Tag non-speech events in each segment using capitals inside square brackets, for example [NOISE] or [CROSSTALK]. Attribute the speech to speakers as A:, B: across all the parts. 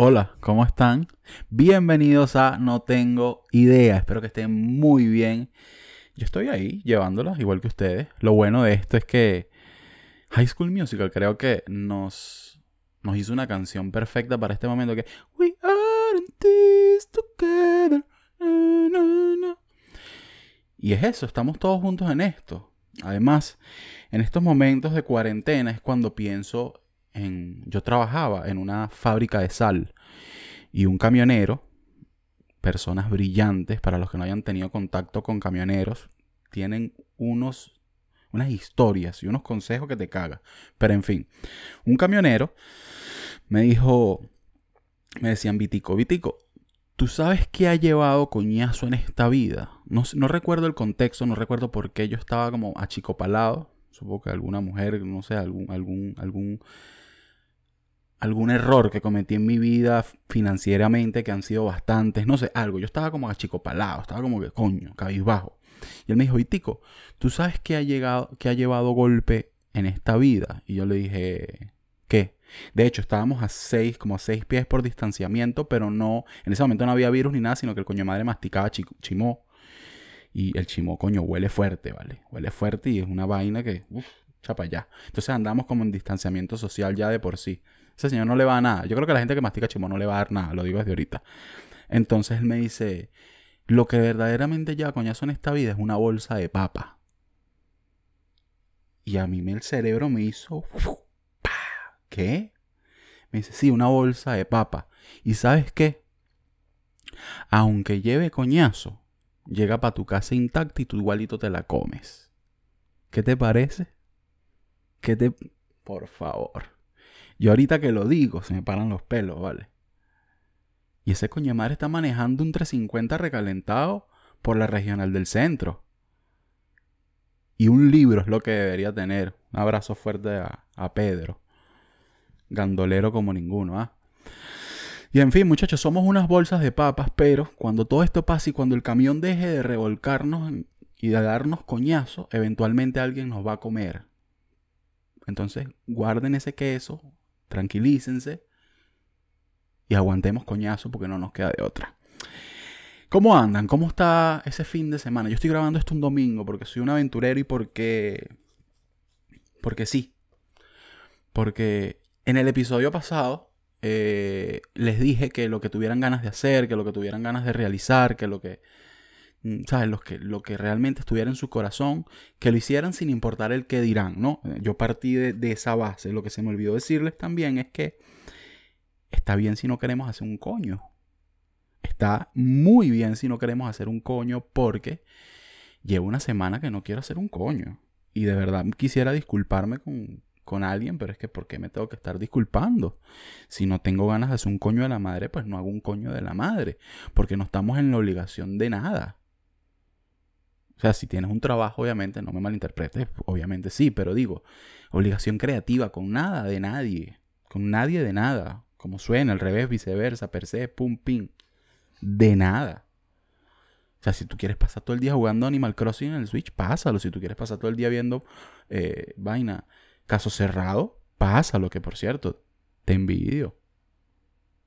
A: Hola, ¿cómo están? Bienvenidos a No Tengo Idea. Espero que estén muy bien. Yo estoy ahí llevándolas igual que ustedes. Lo bueno de esto es que High School Musical creo que nos, nos hizo una canción perfecta para este momento que We are in this together. Y es eso, estamos todos juntos en esto. Además, en estos momentos de cuarentena es cuando pienso yo trabajaba en una fábrica de sal y un camionero, personas brillantes, para los que no hayan tenido contacto con camioneros, tienen unos, unas historias y unos consejos que te caga. Pero en fin, un camionero me dijo, me decían, Vitico, Vitico, ¿tú sabes qué ha llevado coñazo en esta vida? No, no recuerdo el contexto, no recuerdo por qué yo estaba como achicopalado. Supongo que alguna mujer, no sé, algún, algún, algún algún error que cometí en mi vida financieramente, que han sido bastantes, no sé, algo. Yo estaba como achicopalado, estaba como que coño, cabizbajo. Y él me dijo, Vitico, ¿tú sabes qué ha, llegado, qué ha llevado golpe en esta vida? Y yo le dije, ¿qué? De hecho, estábamos a seis, como a seis pies por distanciamiento, pero no, en ese momento no había virus ni nada, sino que el coño madre masticaba chimó. Y el chimó, coño, huele fuerte, ¿vale? Huele fuerte y es una vaina que, uff, chapa ya. Entonces andamos como en distanciamiento social ya de por sí. Ese señor no le va a nada. Yo creo que la gente que mastica chimón no le va a dar nada, lo digo desde ahorita. Entonces él me dice, lo que verdaderamente ya coñazo en esta vida es una bolsa de papa. Y a mí el cerebro me hizo... ¿Qué? Me dice, sí, una bolsa de papa. ¿Y sabes qué? Aunque lleve coñazo, llega para tu casa intacta y tú igualito te la comes. ¿Qué te parece? ¿Qué te... Por favor. Yo ahorita que lo digo, se me paran los pelos, ¿vale? Y ese coño está manejando un 350 recalentado por la regional del centro. Y un libro es lo que debería tener. Un abrazo fuerte a, a Pedro. Gandolero como ninguno, ¿ah? Y en fin, muchachos, somos unas bolsas de papas, pero cuando todo esto pase y cuando el camión deje de revolcarnos y de darnos coñazo, eventualmente alguien nos va a comer. Entonces, guarden ese queso, tranquilícense y aguantemos coñazo porque no nos queda de otra. ¿Cómo andan? ¿Cómo está ese fin de semana? Yo estoy grabando esto un domingo porque soy un aventurero y porque... Porque sí. Porque en el episodio pasado eh, les dije que lo que tuvieran ganas de hacer, que lo que tuvieran ganas de realizar, que lo que ¿sabes? Lo que, lo que realmente estuviera en su corazón, que lo hicieran sin importar el que dirán, ¿no? Eh, yo partí de, esa base. Lo que se me olvidó decirles también es que está bien si no queremos hacer un coño. Está muy bien si no queremos hacer un coño porque llevo una semana que no quiero hacer un coño. Y de verdad quisiera disculparme con, con alguien, pero es que ¿por qué me tengo que estar disculpando? Si no tengo ganas de hacer un coño de la madre, pues no hago un coño de la madre, porque no estamos en la obligación de nada. O sea, si tienes un trabajo, obviamente, no me malinterpretes, obviamente sí, pero digo, obligación creativa con nada de nadie, con nadie de nada, como suena, al revés, viceversa, per se, pum, ping, de nada. O sea, si tú quieres pasar todo el día jugando Animal Crossing en el Switch, pásalo. Si tú quieres pasar todo el día viendo eh, vaina, caso cerrado, pásalo, que por cierto, te envidio.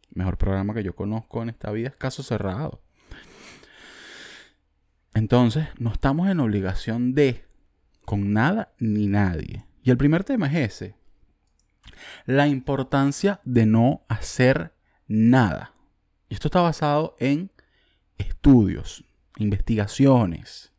A: mejor programa que yo conozco en esta vida es Caso Cerrado. Entonces, no estamos en obligación de con nada ni nadie. Y el primer tema es ese. La importancia de no hacer nada. Y esto está basado en estudios, investigaciones.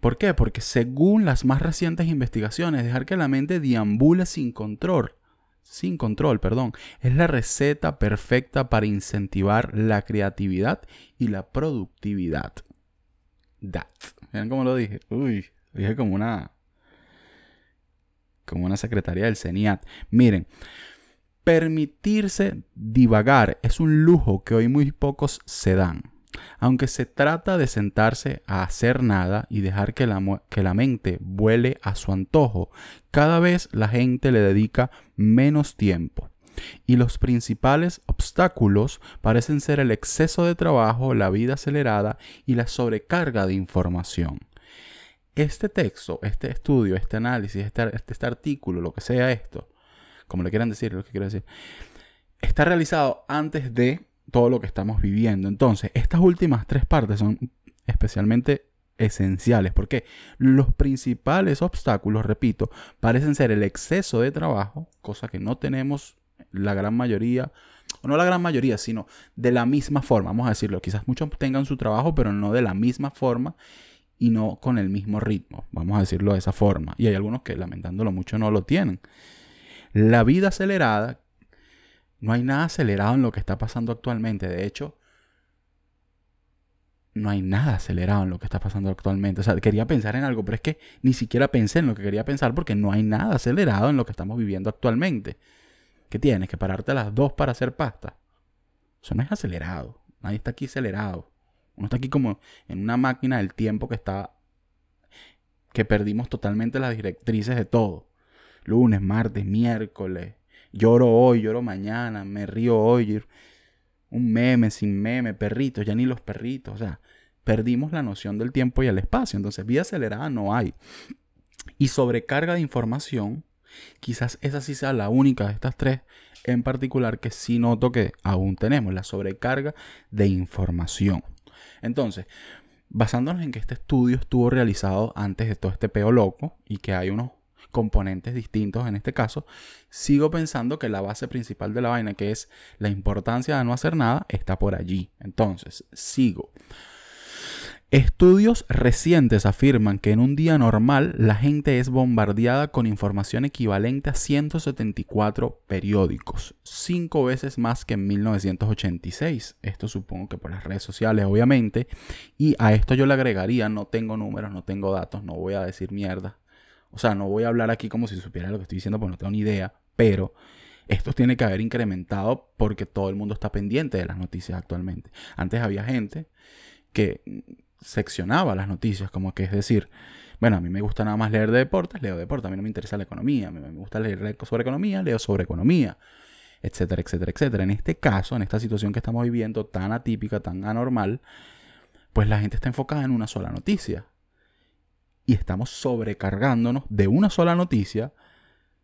A: ¿Por qué? Porque según las más recientes investigaciones, dejar que la mente deambule sin control, sin control, perdón, es la receta perfecta para incentivar la creatividad y la productividad that. ¿Ven cómo lo dije? Uy, dije como una. Como una secretaria del CENIAT. Miren, permitirse divagar es un lujo que hoy muy pocos se dan. Aunque se trata de sentarse a hacer nada y dejar que la, que la mente vuele a su antojo, cada vez la gente le dedica menos tiempo y los principales obstáculos parecen ser el exceso de trabajo, la vida acelerada y la sobrecarga de información. Este texto, este estudio, este análisis, este, este, artículo, lo que sea esto, como le quieran decir, lo que quiero decir, está realizado antes de todo lo que estamos viviendo. Entonces, estas últimas tres partes son especialmente esenciales, porque los principales obstáculos, repito, parecen ser el exceso de trabajo, cosa que no tenemos la gran mayoría, o no la gran mayoría, sino de la misma forma, vamos a decirlo, quizás muchos tengan su trabajo, pero no de la misma forma y no con el mismo ritmo, vamos a decirlo de esa forma, y hay algunos que lamentándolo mucho no lo tienen. La vida acelerada, no hay nada acelerado en lo que está pasando actualmente, de hecho, no hay nada acelerado en lo que está pasando actualmente. O sea, quería pensar en algo, pero es que ni siquiera pensé en lo que quería pensar porque no hay nada acelerado en lo que estamos viviendo actualmente. ¿Qué tienes? ¿Que pararte a las dos para hacer pasta? Eso no es acelerado. Nadie está aquí acelerado. Uno está aquí como en una máquina del tiempo que está... que perdimos totalmente las directrices de todo. Lunes, martes, miércoles. Lloro hoy, lloro mañana, me río hoy un meme sin meme, perritos, ya ni los perritos, o sea, perdimos la noción del tiempo y el espacio, entonces vida acelerada no hay. Y sobrecarga de información, quizás esa sí sea la única de estas tres en particular que sí noto que aún tenemos, la sobrecarga de información. Entonces, basándonos en que este estudio estuvo realizado antes de todo este peo loco y que hay unos componentes distintos en este caso, sigo pensando que la base principal de la vaina, que es la importancia de no hacer nada, está por allí. Entonces, sigo. Estudios recientes afirman que en un día normal la gente es bombardeada con información equivalente a 174 periódicos, cinco veces más que en 1986. Esto supongo que por las redes sociales, obviamente. Y a esto yo le agregaría, no tengo números, no tengo datos, no voy a decir mierda. O sea, no voy a hablar aquí como si supiera lo que estoy diciendo, porque no tengo ni idea, pero esto tiene que haber incrementado porque todo el mundo está pendiente de las noticias actualmente. Antes había gente que seccionaba las noticias, como que es decir, bueno, a mí me gusta nada más leer de deportes, leo deportes, a mí no me interesa la economía, a mí me gusta leer sobre economía, leo sobre economía, etcétera, etcétera, etcétera. En este caso, en esta situación que estamos viviendo tan atípica, tan anormal, pues la gente está enfocada en una sola noticia y estamos sobrecargándonos de una sola noticia,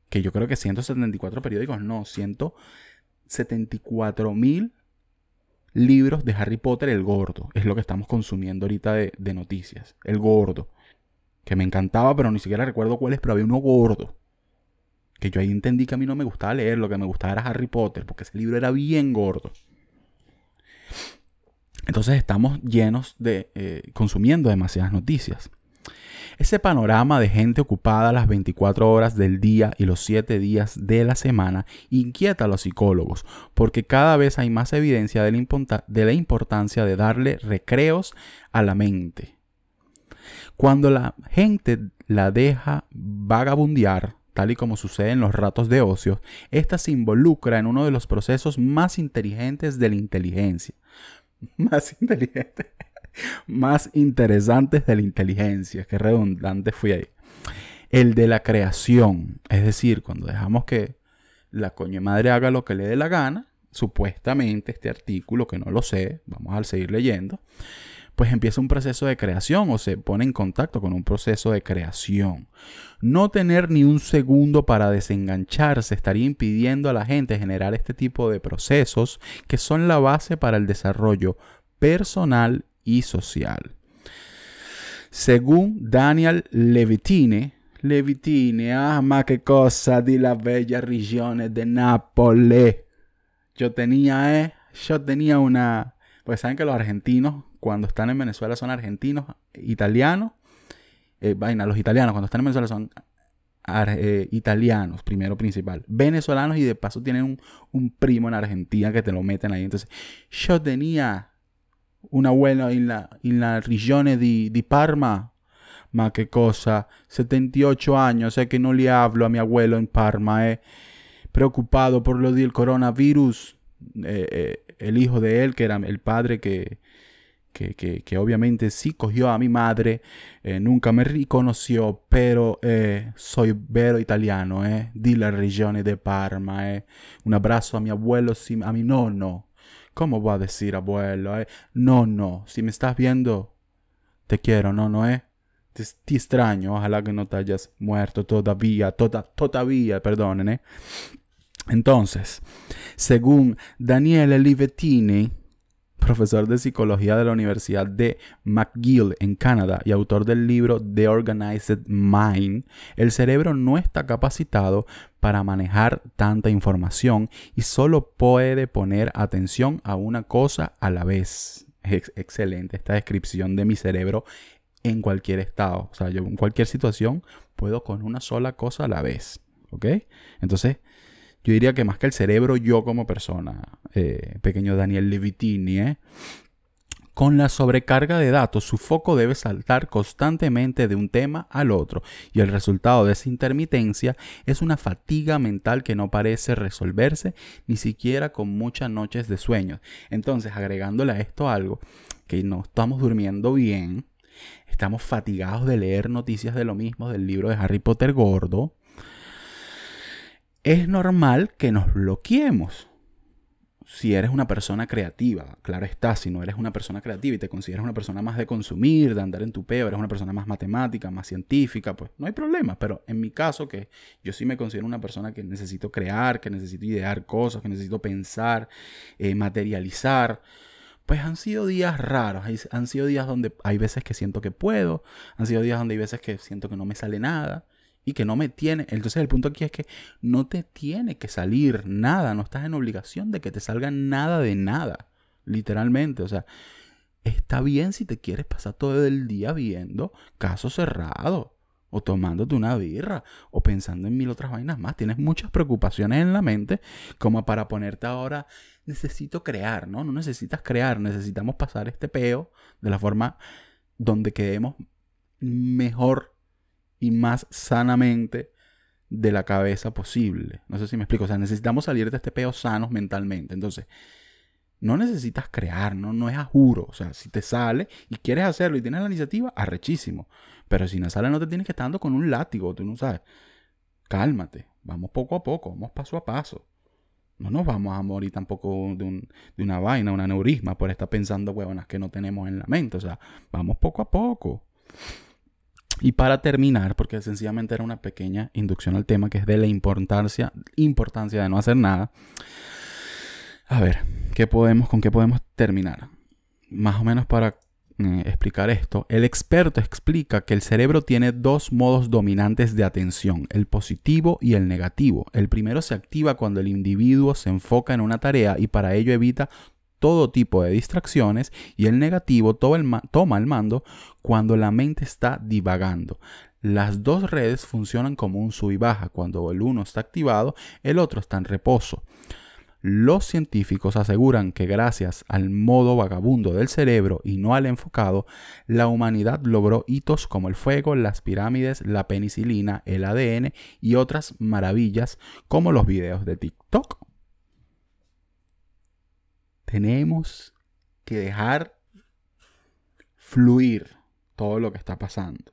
A: que yo creo que 174 periódicos, no, 174 mil libros de Harry Potter, el gordo, es lo que estamos consumiendo ahorita de, noticias, el gordo, que me encantaba, pero ni siquiera recuerdo cuál es, pero había uno gordo. Que yo ahí entendí que a mí no me gustaba leer, lo que me gustaba era Harry Potter, porque ese libro era bien gordo. Entonces estamos llenos de, eh, consumiendo demasiadas noticias. Ese panorama de gente ocupada las 24 horas del día y los 7 días de la semana inquieta a los psicólogos, porque cada vez hay más evidencia de la, importancia de darle recreos a la mente. Cuando la gente la deja vagabundear, tal y como sucede en los ratos de ocio, ésta se involucra en uno de los procesos más inteligentes de la inteligencia. [LAUGHS] Más inteligente más interesantes de la inteligencia. Qué redundante fui ahí. El de la creación. Es decir, cuando dejamos que la coño madre haga lo que le dé la gana, supuestamente este artículo, que no lo sé, vamos a seguir leyendo, pues empieza un proceso de creación o se pone en contacto con un proceso de creación. No tener ni un segundo para desengancharse estaría impidiendo a la gente generar este tipo de procesos que son la base para el desarrollo personal y social. Según Daniel Levitine, Levitine, ah, ma qué cosa de las bellas regiones de Nápoles. Yo tenía, eh, yo tenía una, pues saben que los argentinos cuando están en Venezuela son argentinos, italianos, eh, vaina, los italianos cuando están en Venezuela son eh, italianos, primero principal, venezolanos y de paso tienen un, un, primo en Argentina que te lo meten ahí. Entonces, yo tenía un abuelo en la, en la regione di, di Parma. Ma che cosa, 78 años, sé que no le hablo a mi abuelo en Parma, eh. preocupado por lo del coronavirus. Eh, eh, el hijo de él, que era el padre que, que, que, que obviamente sí cogió a mi madre, eh, nunca me reconoció, pero eh, soy vero italiano, eh, di la regione de Parma. Eh. Un abrazo a mi abuelo, a mi nonno. ¿Cómo va a decir abuelo? Eh? No, no. Si me estás viendo, te quiero, no, no, eh. Te, extraño. Ojalá que no te hayas muerto todavía. Toda, todavía, perdonen, eh. Entonces, Según Daniele Livettini, profesor de psicología de la Universidad de McGill en Canadá y autor del libro The Organized Mind, el cerebro no está capacitado para manejar tanta información y solo puede poner atención a una cosa a la vez. Es excelente esta descripción de mi cerebro en cualquier estado. O sea, yo en cualquier situación puedo con una sola cosa a la vez. ¿Ok? Entonces, yo diría que más que el cerebro, yo como persona, eh, pequeño Daniel Levitini, ¿eh? Con la sobrecarga de datos, su foco debe saltar constantemente de un tema al otro y el resultado de esa intermitencia es una fatiga mental que no parece resolverse ni siquiera con muchas noches de sueño. Entonces, agregándole a esto algo, que no estamos durmiendo bien, estamos fatigados de leer noticias de lo mismo del libro de Harry Potter gordo, es normal que nos bloqueemos. Si eres una persona creativa, claro está, si no eres una persona creativa y te consideras una persona más de consumir, de andar en tu peo, eres una persona más matemática, más científica, pues no hay problema. Pero en mi caso, que yo sí me considero una persona que necesito crear, que necesito idear cosas, que necesito pensar, eh, materializar, pues han sido días raros, han sido días donde hay veces que siento que puedo, han sido días donde hay veces que siento que no me sale nada y que no me tiene. Entonces el punto aquí es que no te tiene que salir nada, no estás en obligación de que te salga nada de nada, literalmente. O sea, está bien si te quieres pasar todo el día viendo casos cerrados o tomándote una birra o pensando en mil otras vainas más. Tienes muchas preocupaciones en la mente como para ponerte ahora, necesito crear, ¿no? No necesitas crear, necesitamos pasar este peo de la forma donde quedemos mejor y más sanamente de la cabeza posible. No sé si me explico. O sea, necesitamos salir de este peo sanos mentalmente. Entonces, no necesitas crear, no, no es a juro. O sea, si te sale y quieres hacerlo y tienes la iniciativa, arrechísimo. Pero si no sale, no te tienes que estar dando con un látigo, tú no sabes. Cálmate, vamos poco a poco, vamos paso a paso. No nos vamos a morir tampoco de, un, de una vaina, un aneurisma por estar pensando huevonas que no tenemos en la mente. O sea, vamos poco a poco. Y para terminar, porque sencillamente era una pequeña inducción al tema que es de la importancia, importancia de no hacer nada. A ver, ¿qué podemos, ¿con qué podemos terminar? Más o menos para eh, explicar esto, el experto explica que el cerebro tiene dos modos dominantes de atención, el positivo y el negativo. El primero se activa cuando el individuo se enfoca en una tarea y para ello evita todo tipo de distracciones y el negativo toma el mando cuando la mente está divagando. Las dos redes funcionan como un sub y baja. Cuando el uno está activado, el otro está en reposo. Los científicos aseguran que gracias al modo vagabundo del cerebro y no al enfocado, la humanidad logró hitos como el fuego, las pirámides, la penicilina, el ADN y otras maravillas como los videos de TikTok tenemos que dejar fluir todo lo que está pasando.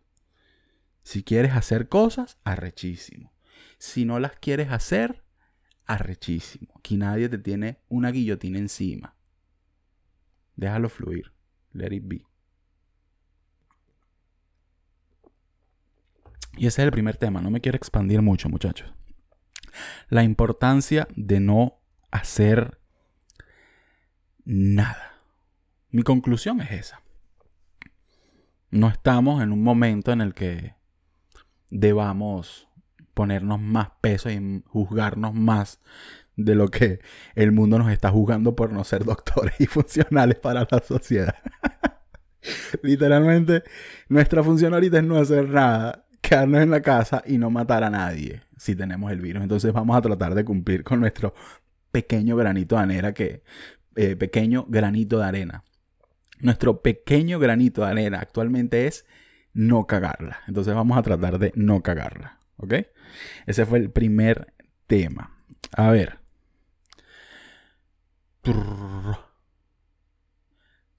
A: Si quieres hacer cosas, arrechísimo. Si no las quieres hacer, arrechísimo. Aquí nadie te tiene una guillotina encima. Déjalo fluir. Let it be. Y ese es el primer tema. No me quiero expandir mucho, muchachos. La importancia de no hacer nada. Mi conclusión es esa. No estamos en un momento en el que debamos ponernos más peso y juzgarnos más de lo que el mundo nos está juzgando por no ser doctores y funcionales para la sociedad. [LAUGHS] Literalmente, nuestra función ahorita es no hacer nada, quedarnos en la casa y no matar a nadie si tenemos el virus. Entonces vamos a tratar de cumplir con nuestro pequeño granito de anera que eh, pequeño granito de arena. Nuestro pequeño granito de arena actualmente es no cagarla. Entonces vamos a tratar de no cagarla. ¿Ok? Ese fue el primer tema. A ver.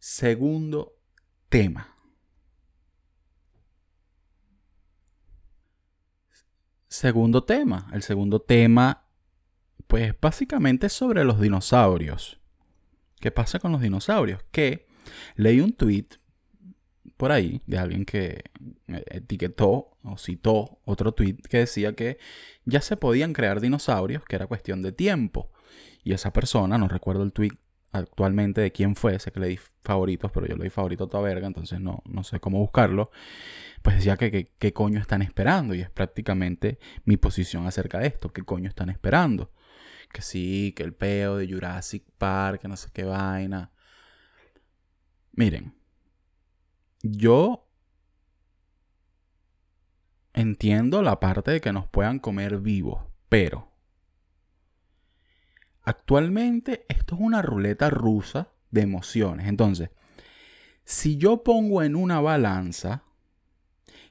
A: Segundo tema. Segundo tema. El segundo tema, pues básicamente es sobre los dinosaurios. ¿Qué pasa con los dinosaurios? Que leí un tweet por ahí de alguien que etiquetó o citó otro tweet que decía que ya se podían crear dinosaurios, que era cuestión de tiempo. Y esa persona, no recuerdo el tweet actualmente de quién fue, sé que le di favoritos, pero yo le di favorito a toda verga, entonces no, no sé cómo buscarlo. Pues decía que qué coño están esperando, y es prácticamente mi posición acerca de esto, qué coño están esperando. Que sí, que el peo de Jurassic Park, que no sé qué vaina. Miren, yo entiendo la parte de que nos puedan comer vivos, pero actualmente esto es una ruleta rusa de emociones. Entonces, si yo pongo en una balanza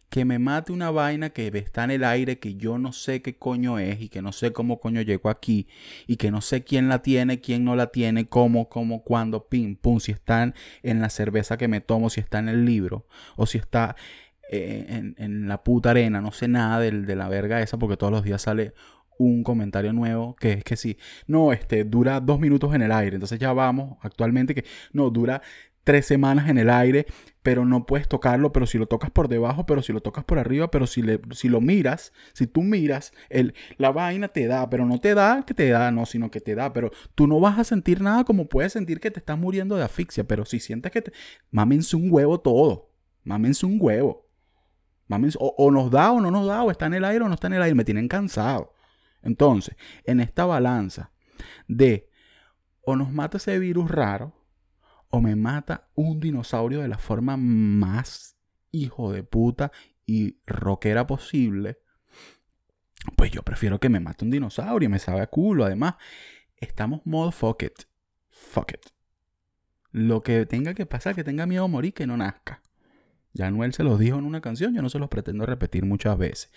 A: que me mate una vaina que está en el aire que yo no sé qué coño es y que no sé cómo coño llegó aquí y que no sé quién la tiene, quién no la tiene, cómo, cómo, cuándo, pim, pum, si está en la cerveza que me tomo, si está en el libro o si está eh, en, la puta arena, no sé nada de, de la verga esa porque todos los días sale un comentario nuevo que es que sí, no, este dura dos minutos en el aire, entonces ya vamos actualmente que no, dura tres semanas en el aire, pero no puedes tocarlo, pero si lo tocas por debajo, pero si lo tocas por arriba, pero si, le, si lo miras, si tú miras, el, la vaina te da, pero no te da que te da, no, sino que te da, pero tú no vas a sentir nada como puedes sentir que te estás muriendo de asfixia, pero si sientes que te... Mámense un huevo todo, mámense un huevo. Mámense, o, o nos da o no nos da, o está en el aire o no está en el aire, me tienen cansado. Entonces, en esta balanza de o nos mata ese virus raro, o me mata un dinosaurio de la forma más hijo de puta y rockera posible, pues yo prefiero que me mate un dinosaurio, me sabe a culo. Además, estamos modo fuck it. Fuck it. Lo que tenga que pasar, que tenga miedo a morir, que no nazca. Ya Anuel se los dijo en una canción, yo no se los pretendo repetir muchas veces.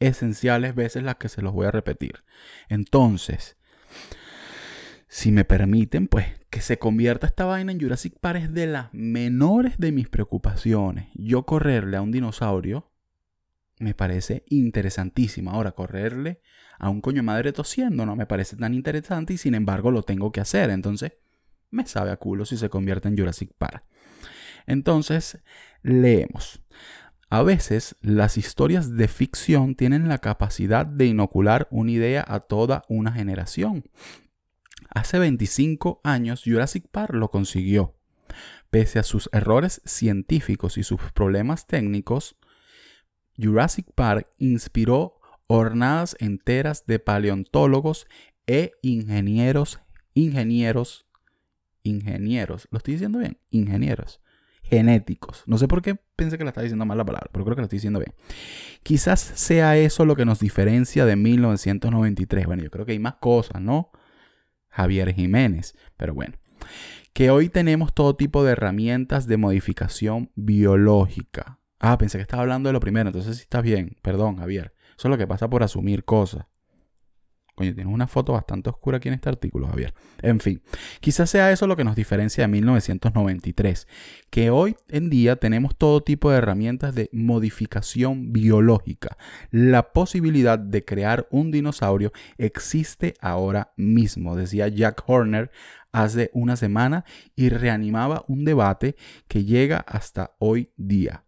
A: Esenciales veces las que se los voy a repetir. Entonces, si me permiten, pues que se convierta esta vaina en Jurassic Park es de las menores de mis preocupaciones. Yo correrle a un dinosaurio me parece interesantísimo. Ahora, correrle a un coño madre tosiendo no me parece tan interesante y sin embargo lo tengo que hacer. Entonces, me sabe a culo si se convierte en Jurassic Park. Entonces, leemos. A veces las historias de ficción tienen la capacidad de inocular una idea a toda una generación. Hace 25 años Jurassic Park lo consiguió. Pese a sus errores científicos y sus problemas técnicos, Jurassic Park inspiró hornadas enteras de paleontólogos e ingenieros, ingenieros, ingenieros, lo estoy diciendo bien, ingenieros genéticos. No sé por qué pensé que la estaba diciendo mal la palabra, pero creo que la estoy diciendo bien. Quizás sea eso lo que nos diferencia de 1993. Bueno, yo creo que hay más cosas, ¿no? Javier Jiménez. Pero bueno, que hoy tenemos todo tipo de herramientas de modificación biológica. Ah, pensé que estaba hablando de lo primero, entonces sí estás bien. Perdón, Javier. Eso es lo que pasa por asumir cosas. Coño, tienes una foto bastante oscura aquí en este artículo, Javier. En fin, quizás sea eso lo que nos diferencia de 1993, que hoy en día tenemos todo tipo de herramientas de modificación biológica. La posibilidad de crear un dinosaurio existe ahora mismo, decía Jack Horner hace una semana y reanimaba un debate que llega hasta hoy día.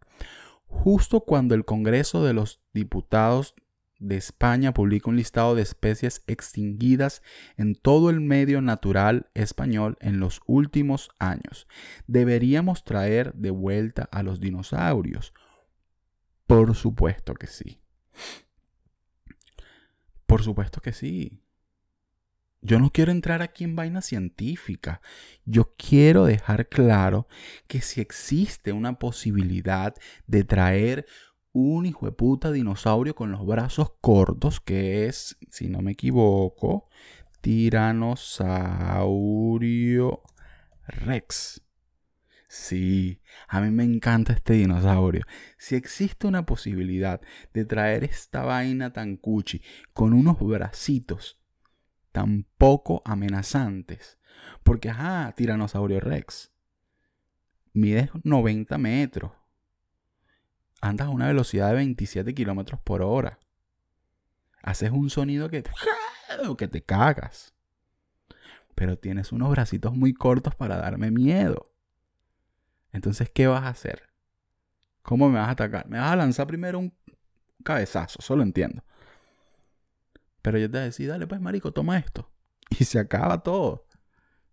A: Justo cuando el Congreso de los Diputados de España publica un listado de especies extinguidas en todo el medio natural español en los últimos años. Deberíamos traer de vuelta a los dinosaurios. Por supuesto que sí. Por supuesto que sí. Yo no quiero entrar aquí en vaina científica. Yo quiero dejar claro que si existe una posibilidad de traer un hijo de puta dinosaurio con los brazos cortos, que es, si no me equivoco, Tiranosaurio Rex. Sí, a mí me encanta este dinosaurio. Si existe una posibilidad de traer esta vaina tan cuchi con unos bracitos tan poco amenazantes, porque ajá, Tiranosaurio Rex mide 90 metros andas a una velocidad de 27 kilómetros por hora. Haces un sonido que, [LAUGHS] que te cagas. Pero tienes unos bracitos muy cortos para darme miedo. Entonces, ¿qué vas a hacer? ¿Cómo me vas a atacar? Me vas a lanzar primero un cabezazo, solo entiendo. Pero yo te decía, dale pues marico, toma esto. y se acaba todo.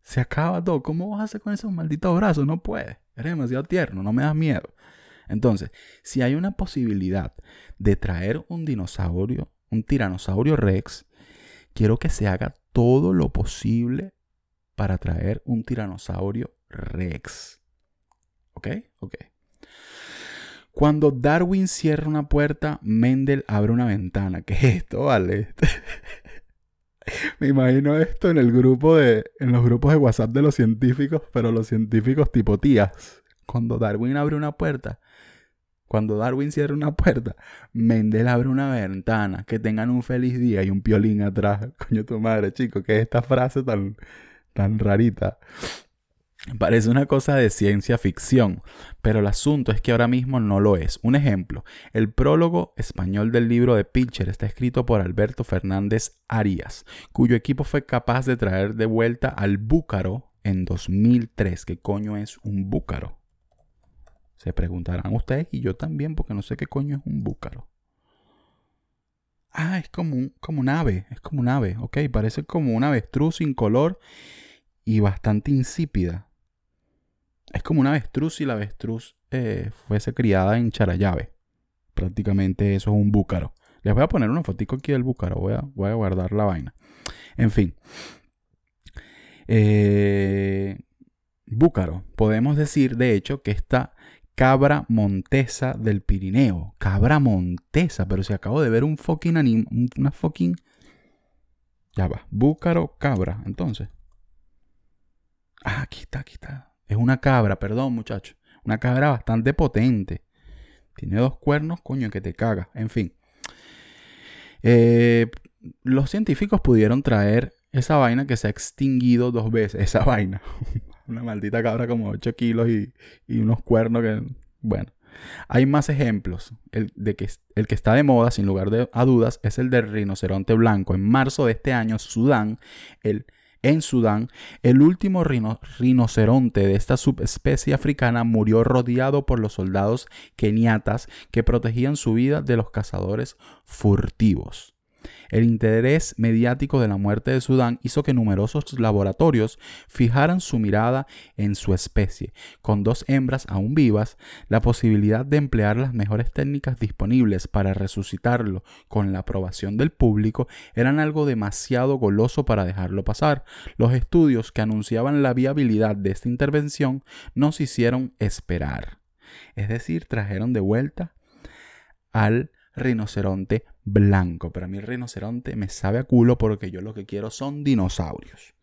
A: Se acaba todo. ¿Cómo vas a hacer con esos malditos brazos? No puedes. Eres demasiado tierno, no me das miedo. Entonces, si hay una posibilidad de traer un dinosaurio, un tiranosaurio rex, quiero que se haga todo lo posible para traer un tiranosaurio rex. ¿Ok? Ok. Cuando Darwin cierra una puerta, Mendel abre una ventana. ¿Qué es esto, vale? [LAUGHS] Me imagino esto en el grupo de. en los grupos de WhatsApp de los científicos, pero los científicos tipo tías. Cuando Darwin abre una puerta. Cuando Darwin cierra una puerta, Mendel abre una ventana. Que tengan un feliz día y un piolín atrás. [LAUGHS] Coño tu madre, chico, que es esta frase tan, tan rarita. Parece una cosa de ciencia ficción, pero el asunto es que ahora mismo no lo es. Un ejemplo, el prólogo español del libro de Pitcher está escrito por Alberto Fernández Arias, cuyo equipo fue capaz de traer de vuelta al búcaro en 2003. ¿Qué coño es un búcaro? Se preguntarán ustedes y yo también porque no sé qué coño es un búcaro. Ah, es como un, como un ave, es como un ave, ok, parece como una avestruz sin color y bastante insípida. Es como una avestruz si la avestruz eh, fuese criada en Charayave. Prácticamente eso es un búcaro. Les voy a poner una fotico aquí del búcaro. Voy a, voy a guardar la vaina. En fin. Eh, búcaro. Podemos decir, de hecho, que esta cabra montesa del Pirineo. Cabra montesa. Pero si acabo de ver un fucking anim una fucking... Ya va. Búcaro, cabra. Entonces. Ah, aquí está, aquí está. Es una cabra, perdón muchachos. Una cabra bastante potente. Tiene dos cuernos, coño, que te caga. En fin. Eh, los científicos pudieron traer esa vaina que se ha extinguido dos veces. Esa vaina. [LAUGHS] una maldita cabra como 8 kilos y, unos cuernos que... Bueno. Hay más ejemplos. El, de que, el que está de moda, sin lugar de, a dudas, es el del rinoceronte blanco. En marzo de este año, Sudán, el en Sudán, el último rinoceronte de esta subespecie africana murió rodeado por los soldados keniatas que protegían su vida de los cazadores furtivos. El interés mediático de la muerte de Sudán hizo que numerosos laboratorios fijaran su mirada en su especie. Con dos hembras aún vivas, la posibilidad de emplear las mejores técnicas disponibles para resucitarlo con la aprobación del público eran algo demasiado goloso para dejarlo pasar. Los estudios que anunciaban la viabilidad de esta intervención nos hicieron esperar. Es decir, trajeron de vuelta al rinoceronte blanco. Pero a mí el rinoceronte me sabe a culo porque yo lo que quiero son dinosaurios.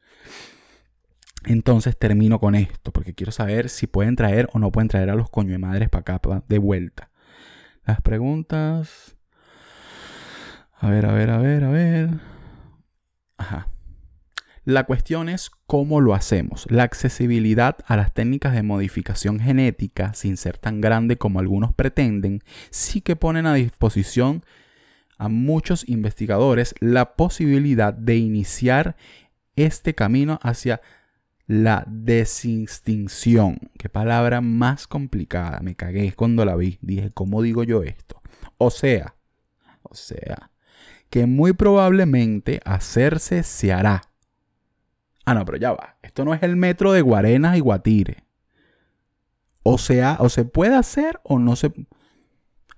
A: Entonces termino con esto, porque quiero saber si pueden traer o no pueden traer a los coño de madres para acá de vuelta. Las preguntas. A ver, a ver, a ver, a ver. Ajá. La cuestión es cómo lo hacemos. La accesibilidad a las técnicas de modificación genética, sin ser tan grande como algunos pretenden, sí que ponen a disposición a muchos investigadores la posibilidad de iniciar este camino hacia la desextinción. Qué palabra más complicada. Me cagué cuando la vi. Dije, ¿cómo digo yo esto? O sea, o sea, que muy probablemente hacerse se hará Ah, no, pero ya va. Esto no es el metro de Guarenas y Guatire. O sea, o se puede hacer o no se...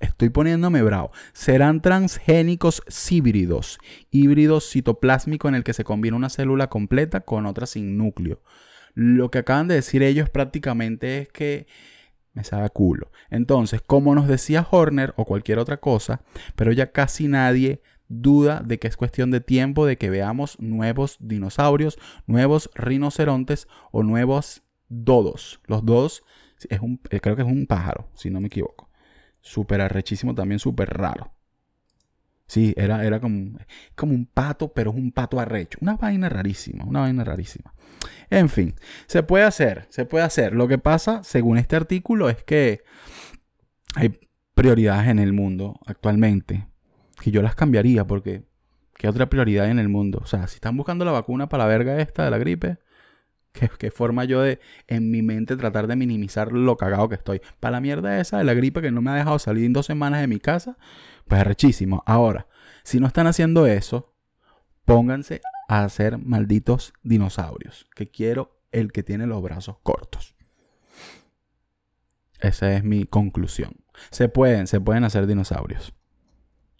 A: Estoy poniéndome bravo. Serán transgénicos híbridos. Híbridos citoplásmico en el que se combina una célula completa con otra sin núcleo. Lo que acaban de decir ellos prácticamente es que me sabe culo. Entonces, como nos decía Horner o cualquier otra cosa, pero ya casi nadie duda de que es cuestión de tiempo de que veamos nuevos dinosaurios, nuevos rinocerontes o nuevos dodos. Los dodos es un, eh, creo que es un pájaro, si no me equivoco. Súper arrechísimo, también súper raro. Sí, era, era como, como un pato, pero es un pato arrecho. Una vaina rarísima, una vaina rarísima. En fin, se puede hacer, se puede hacer. Lo que pasa, según este artículo, es que hay prioridades en el mundo actualmente que yo las cambiaría porque ¿qué otra prioridad hay en el mundo? O sea, si están buscando la vacuna para la verga esta de la gripe, [LAUGHS] ¿qué, forma yo de en mi mente tratar de minimizar lo cagado que estoy? Para la mierda esa de la gripe que no me ha dejado salir en dos semanas de mi casa, pues es rechísimo. Ahora, si no están haciendo eso, pónganse a hacer malditos dinosaurios. Que quiero el que tiene los brazos cortos. Esa es mi conclusión. Se pueden, se pueden hacer dinosaurios.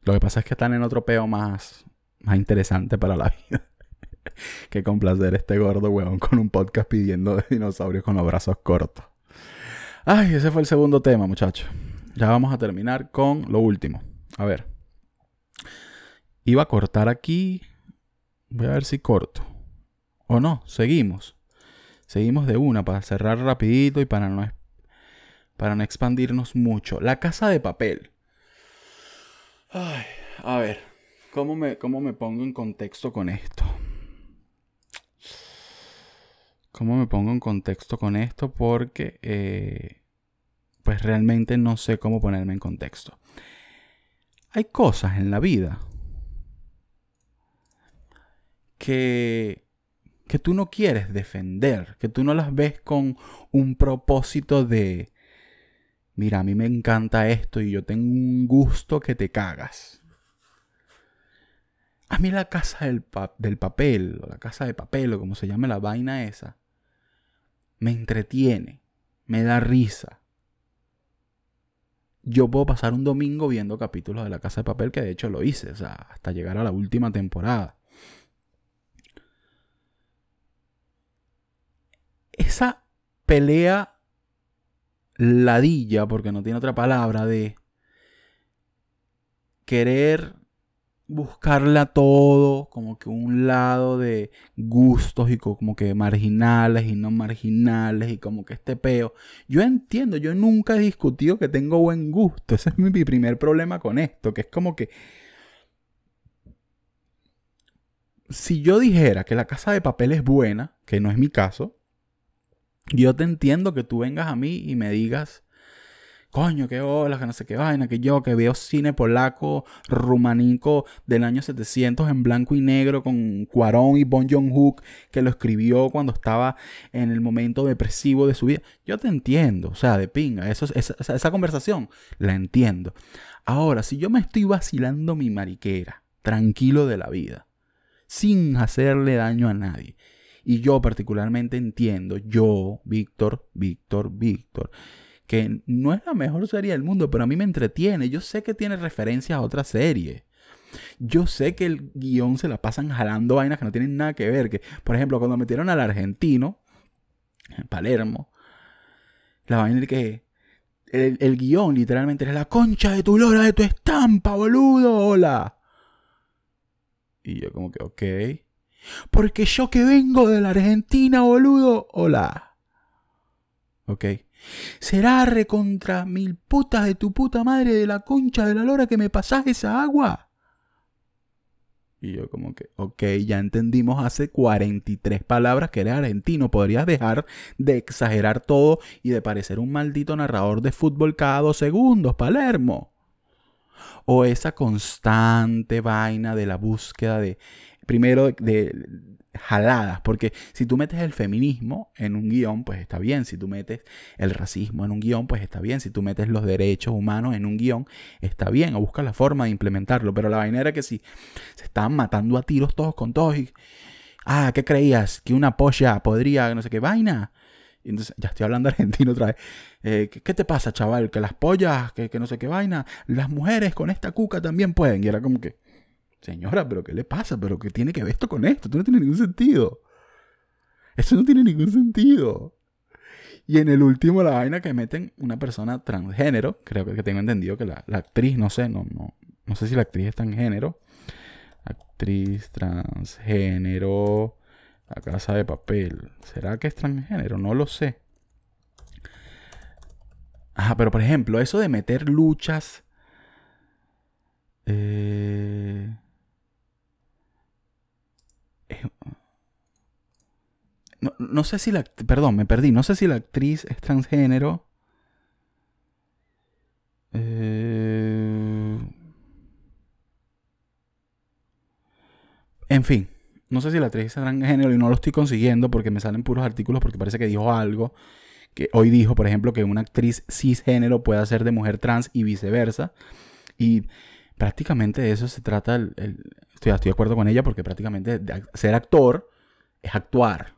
A: Lo que pasa es que están en otro peo más, más interesante para la [LAUGHS] vida. [LAUGHS] que complacer este gordo huevón con un podcast pidiendo de dinosaurios con los brazos cortos. Ay, ese fue el segundo tema, muchachos. Ya vamos a terminar con lo último. A ver. Iba a cortar aquí. Voy a ver si corto. O no, seguimos. Seguimos de una para cerrar rapidito y para no, para no expandirnos mucho. La casa de papel. Ay, a ver, ¿cómo me, ¿cómo me pongo en contexto con esto? ¿Cómo me pongo en contexto con esto? Porque eh, pues realmente no sé cómo ponerme en contexto. Hay cosas en la vida que, que tú no quieres defender, que tú no las ves con un propósito de, mira, a mí me encanta esto y yo tengo un gusto que te cagas. A mí la casa del, del papel, o la casa de papel, o como se llame la vaina esa, me entretiene, me da risa. Yo puedo pasar un domingo viendo capítulos de La Casa de Papel, que de hecho lo hice, hasta llegar a la última temporada. Esa pelea ladilla, porque no tiene otra palabra, de querer buscarla todo, como que un lado de gustos y como que marginales y no marginales y como que este peo. Yo entiendo, yo nunca he discutido que tengo buen gusto. Ese es mi primer problema con esto, que es como que si yo dijera que la casa de papel es buena, que no es mi caso, yo te entiendo que tú vengas a mí y me digas coño, qué hola, que no sé qué vaina, que yo que veo cine polaco, rumanico del año 700 en blanco y negro con Cuarón y Bon Joon-hook que lo escribió cuando estaba en el momento depresivo de su vida. Yo te entiendo, o sea, de pinga, eso, esa, esa conversación la entiendo. Ahora, si yo me estoy vacilando mi mariquera, tranquilo de la vida, sin hacerle daño a nadie, y yo particularmente entiendo, yo, Víctor, Víctor, Víctor, que no es la mejor serie del mundo, pero a mí me entretiene. Yo sé que tiene referencias a otra serie. Yo sé que el guion se la pasan jalando vainas que no tienen nada que ver. Que, por ejemplo, cuando metieron al argentino, en Palermo, la vaina que el, el, guion literalmente era la concha de tu lora, de tu estampa, boludo, hola. Y yo como que, ok. Porque yo que vengo de la Argentina, boludo, hola. Ok. ¿Será recontra mil putas de tu puta madre de la concha de la lora que me pasás esa agua? Y yo como que, ok, ya entendimos hace 43 palabras que eres argentino. Podrías dejar de exagerar todo y de parecer un maldito narrador de fútbol cada dos segundos, Palermo. O esa constante vaina de la búsqueda de, primero, de, jaladas, porque si tú metes el feminismo en un guion, pues está bien, si tú metes el racismo en un guion, pues está bien, si tú metes los derechos humanos en un guion, está bien, o buscas la forma de implementarlo, pero la vaina era que si se estaban matando a tiros todos con todos y, ah, ¿qué creías? Que una polla podría, no sé qué vaina. entonces, ya estoy hablando [LAUGHS] argentino otra vez. Eh, ¿qué, te pasa, chaval? Que las pollas, que, que no sé qué vaina, las mujeres con esta cuca también pueden. Y era como que, Señora, pero ¿qué le pasa? ¿Pero qué tiene que ver esto con esto? Esto no tiene ningún sentido. Eso no tiene ningún sentido. Y en el último, la vaina que meten una persona transgénero, creo que tengo entendido que la, actriz, no sé, no, no, no sé si la actriz es transgénero. Actriz transgénero, la casa de papel. ¿Será que es transgénero? No lo sé. Ajá, pero por ejemplo, eso de meter luchas. Eh, No, sé si la... Perdón, me perdí. No sé si la actriz es transgénero. Eh, en fin. No sé si la actriz es transgénero y no lo estoy consiguiendo porque me salen puros artículos porque parece que dijo algo. Que hoy dijo, por ejemplo, que una actriz cisgénero puede ser de mujer trans y viceversa. Y prácticamente de eso se trata el estoy, estoy de acuerdo con ella porque prácticamente ser actor es actuar.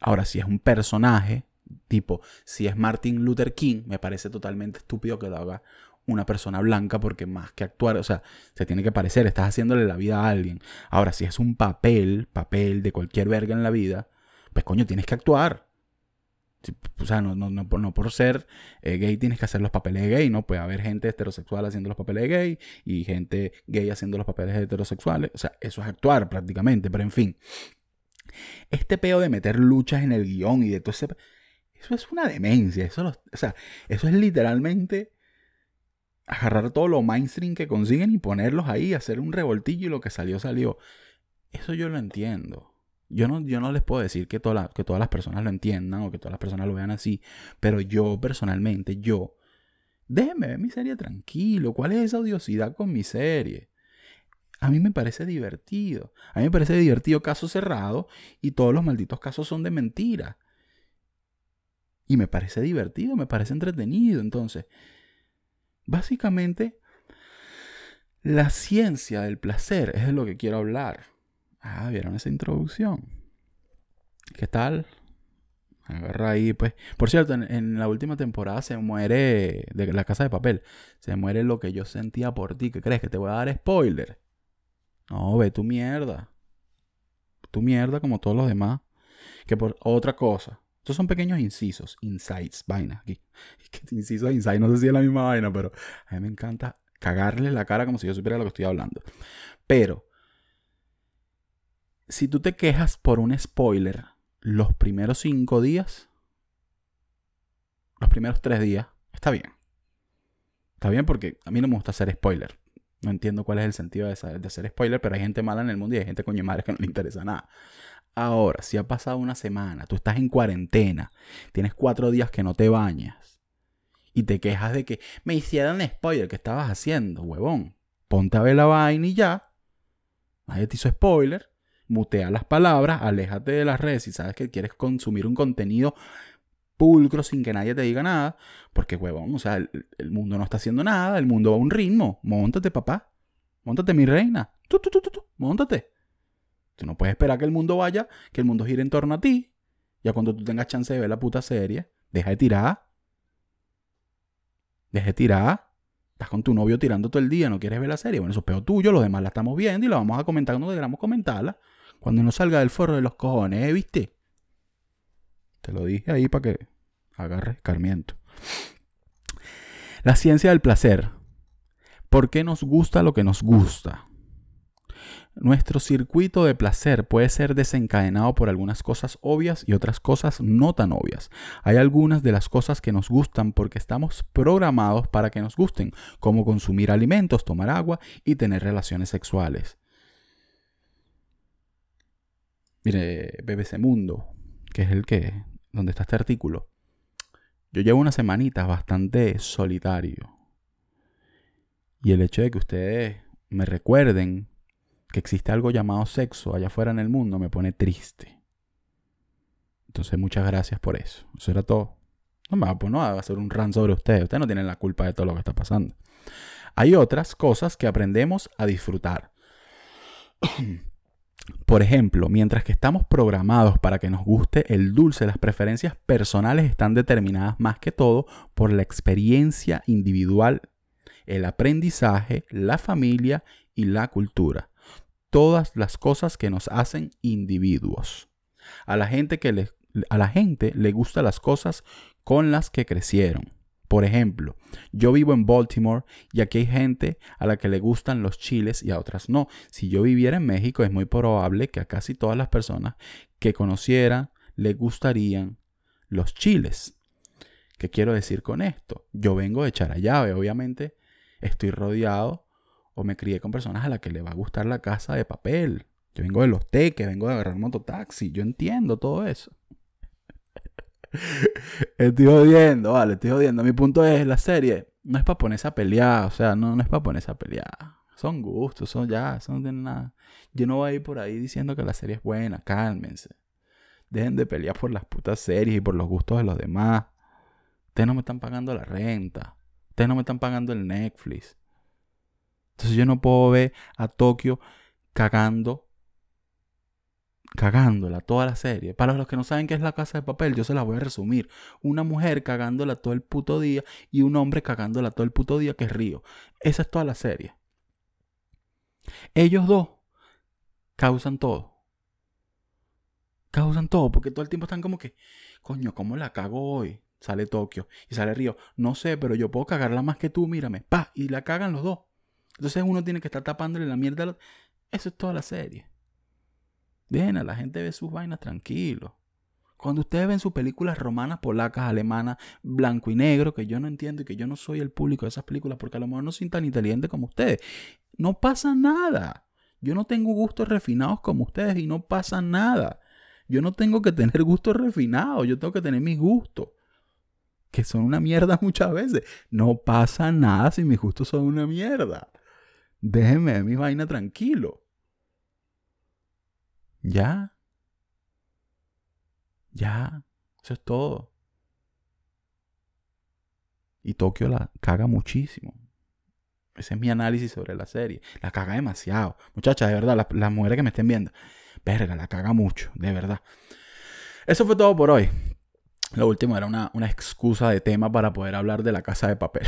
A: Ahora, si es un personaje, tipo, si es Martin Luther King, me parece totalmente estúpido que lo haga una persona blanca porque más que actuar, o sea, se tiene que parecer, estás haciéndole la vida a alguien. Ahora, si es un papel, papel de cualquier verga en la vida, pues coño, tienes que actuar. O sea, no, no, no, por, no por ser eh, gay tienes que hacer los papeles de gay, ¿no? Puede haber gente heterosexual haciendo los papeles gay y gente gay haciendo los papeles heterosexuales. O sea, eso es actuar prácticamente, pero en fin. Este peo de meter luchas en el guion y de todo ese... Eso es una demencia. Eso, o sea, eso es literalmente agarrar todo lo mainstream que consiguen y ponerlos ahí, hacer un revoltillo y lo que salió, salió. Eso yo lo entiendo. Yo no, yo no les puedo decir que, que todas las personas lo entiendan o que todas las personas lo vean así, pero yo personalmente, yo, déjenme ver mi serie tranquilo. ¿Cuál es esa odiosidad con mi serie? A mí me parece divertido. A mí me parece divertido caso cerrado y todos los malditos casos son de mentira. Y me parece divertido, me parece entretenido. Entonces, básicamente, la ciencia del placer es de lo que quiero hablar. Ah, ¿vieron esa introducción? ¿Qué tal? Agarra ahí, pues. Por cierto, en, la última temporada se muere de la casa de papel. Se muere lo que yo sentía por ti. ¿Qué crees? ¿Que te voy a dar spoiler? No, ve tu mierda. Tu mierda como todos los demás. Que por otra cosa. Estos son pequeños incisos, insights, vaina aquí. [LAUGHS] Incisos, insights, no sé si es la misma vaina, pero a mí me encanta cagarle la cara como si yo supiera lo que estoy hablando. Pero si tú te quejas por un spoiler los primeros cinco días, los primeros tres días, está bien. Está bien porque a mí no me gusta hacer spoiler. No entiendo cuál es el sentido de, hacer spoiler, pero hay gente mala en el mundo y hay gente coño madre que no le interesa nada. Ahora, si ha pasado una semana, tú estás en cuarentena, tienes cuatro días que no te bañas y te quejas de que me hicieron spoiler, ¿qué estabas haciendo, huevón? Ponte a ver la vaina y ya. Nadie te hizo spoiler mutea las palabras, aléjate de las redes si sabes que quieres consumir un contenido pulcro sin que nadie te diga nada, porque huevón, o sea, el, mundo no está haciendo nada, el mundo va a un ritmo, montate papá, montate mi reina, tú, tú, tú, tú, montate. Tú no puedes esperar que el mundo vaya, que el mundo gire en torno a ti. Ya cuando tú tengas chance de ver la puta serie, deja de tirar. Deja de tirar. Estás con tu novio tirando todo el día, no quieres ver la serie. Bueno, eso es peor tuyo, los demás la estamos viendo y la vamos a comentar cuando queramos comentarla. Cuando no salga del forro de los cojones, ¿eh? ¿viste? Te lo dije ahí para que agarre escarmiento. La ciencia del placer. ¿Por qué nos gusta lo que nos gusta? Nuestro circuito de placer puede ser desencadenado por algunas cosas obvias y otras cosas no tan obvias. Hay algunas de las cosas que nos gustan porque estamos programados para que nos gusten, como consumir alimentos, tomar agua y tener relaciones sexuales. Mire, BBC Mundo, que es el que, donde está este artículo. Yo llevo unas semanitas bastante solitario. Y el hecho de que ustedes me recuerden que existe algo llamado sexo allá afuera en el mundo me pone triste. Entonces, muchas gracias por eso. Eso era todo. No me va pues no va a hacer un rant sobre ustedes. Ustedes no tienen la culpa de todo lo que está pasando. Hay otras cosas que aprendemos a disfrutar. [CLEARS THROAT] Por ejemplo, mientras que estamos programados para que nos guste el dulce, las preferencias personales están determinadas más que todo por la experiencia individual, el aprendizaje, la familia y la cultura. Todas las cosas que nos hacen individuos. A la gente, que le, a la gente le gustan las cosas con las que crecieron. Por ejemplo, yo vivo en Baltimore y aquí hay gente a la que le gustan los chiles y a otras no. Si yo viviera en México es muy probable que a casi todas las personas que conocieran le gustarían los chiles. ¿Qué quiero decir con esto? Yo vengo de Charayave, obviamente estoy rodeado o me crié con personas a las que le va a gustar la casa de papel. Yo vengo de los teques, vengo de agarrar mototaxi, yo entiendo todo eso. [LAUGHS] estoy jodiendo, vale, estoy jodiendo. Mi punto es, la serie no es para ponerse a pelear, o sea, no, no es para ponerse a pelear. Son gustos, son ya, eso no tiene nada. Yo no voy a ir por ahí diciendo que la serie es buena, cálmense. Dejen de pelear por las putas series y por los gustos de los demás. Ustedes no me están pagando la renta. Ustedes no me están pagando el Netflix. Entonces yo no puedo ver a Tokio cagando, cagándola toda la serie. Para los que no saben qué es la casa de papel, yo se la voy a resumir. Una mujer cagándola todo el puto día y un hombre cagándola todo el puto día que es Río. Esa es toda la serie. Ellos dos causan todo. Causan todo, porque todo el tiempo están como que, coño, ¿cómo la cago hoy? Sale Tokio y sale Río. No sé, pero yo puedo cagarla más que tú, mírame. Pa, y la cagan los dos. Entonces uno tiene que estar tapándole la mierda. Eso es toda la serie. Dejen a la gente ver sus vainas tranquilo. Cuando ustedes ven sus películas romanas, polacas, alemanas, blanco y negro, que yo no entiendo y que yo no soy el público de esas películas porque a lo mejor no soy tan inteligente como ustedes, no pasa nada. Yo no tengo gustos refinados como ustedes y no pasa nada. Yo no tengo que tener gustos refinados, yo tengo que tener mis gustos que son una mierda [LAUGHS] muchas veces. No pasa nada si mis gustos son una mierda. Déjenme mi vaina tranquilo. Ya. Ya. Eso es todo. Y Tokio la caga muchísimo. Ese es mi análisis sobre la serie. La caga demasiado. Muchachas, de verdad, las, mujeres que me estén viendo. Verga, la caga mucho, de verdad. Eso fue todo por hoy. Lo último era una, excusa de tema para poder hablar de la casa de papel.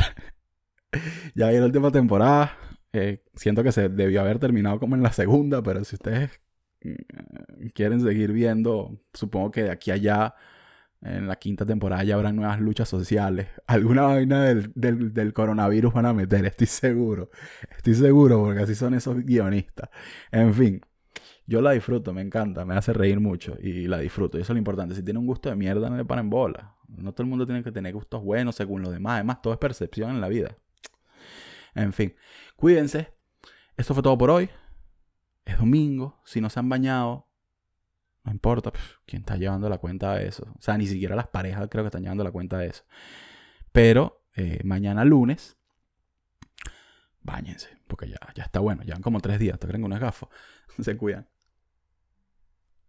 A: [LAUGHS] ya vi la última temporada. Eh, siento que se debió haber terminado como en la segunda, pero si ustedes quieren seguir viendo, supongo que de aquí a allá, en la quinta temporada ya habrá nuevas luchas sociales. [LAUGHS] Alguna vaina del, del coronavirus van a meter, estoy seguro. Estoy seguro, porque así son esos guionistas. En fin. Yo la disfruto, me encanta, me hace reír mucho y la disfruto. Y eso es lo importante. Si tiene un gusto de mierda, no le paren bola. No todo el mundo tiene que tener gustos buenos según los demás. Además, todo es percepción en la vida. En fin, cuídense. Esto fue todo por hoy. Es domingo. Si no se han bañado, no importa. ¿Quién está llevando la cuenta de eso? O sea, ni siquiera las parejas creo que están llevando la cuenta de eso. Pero eh, mañana lunes, bañense. Porque ya, ya está bueno. Llevan como tres días. ¿Te creen que unas gafas? [LAUGHS] se cuidan.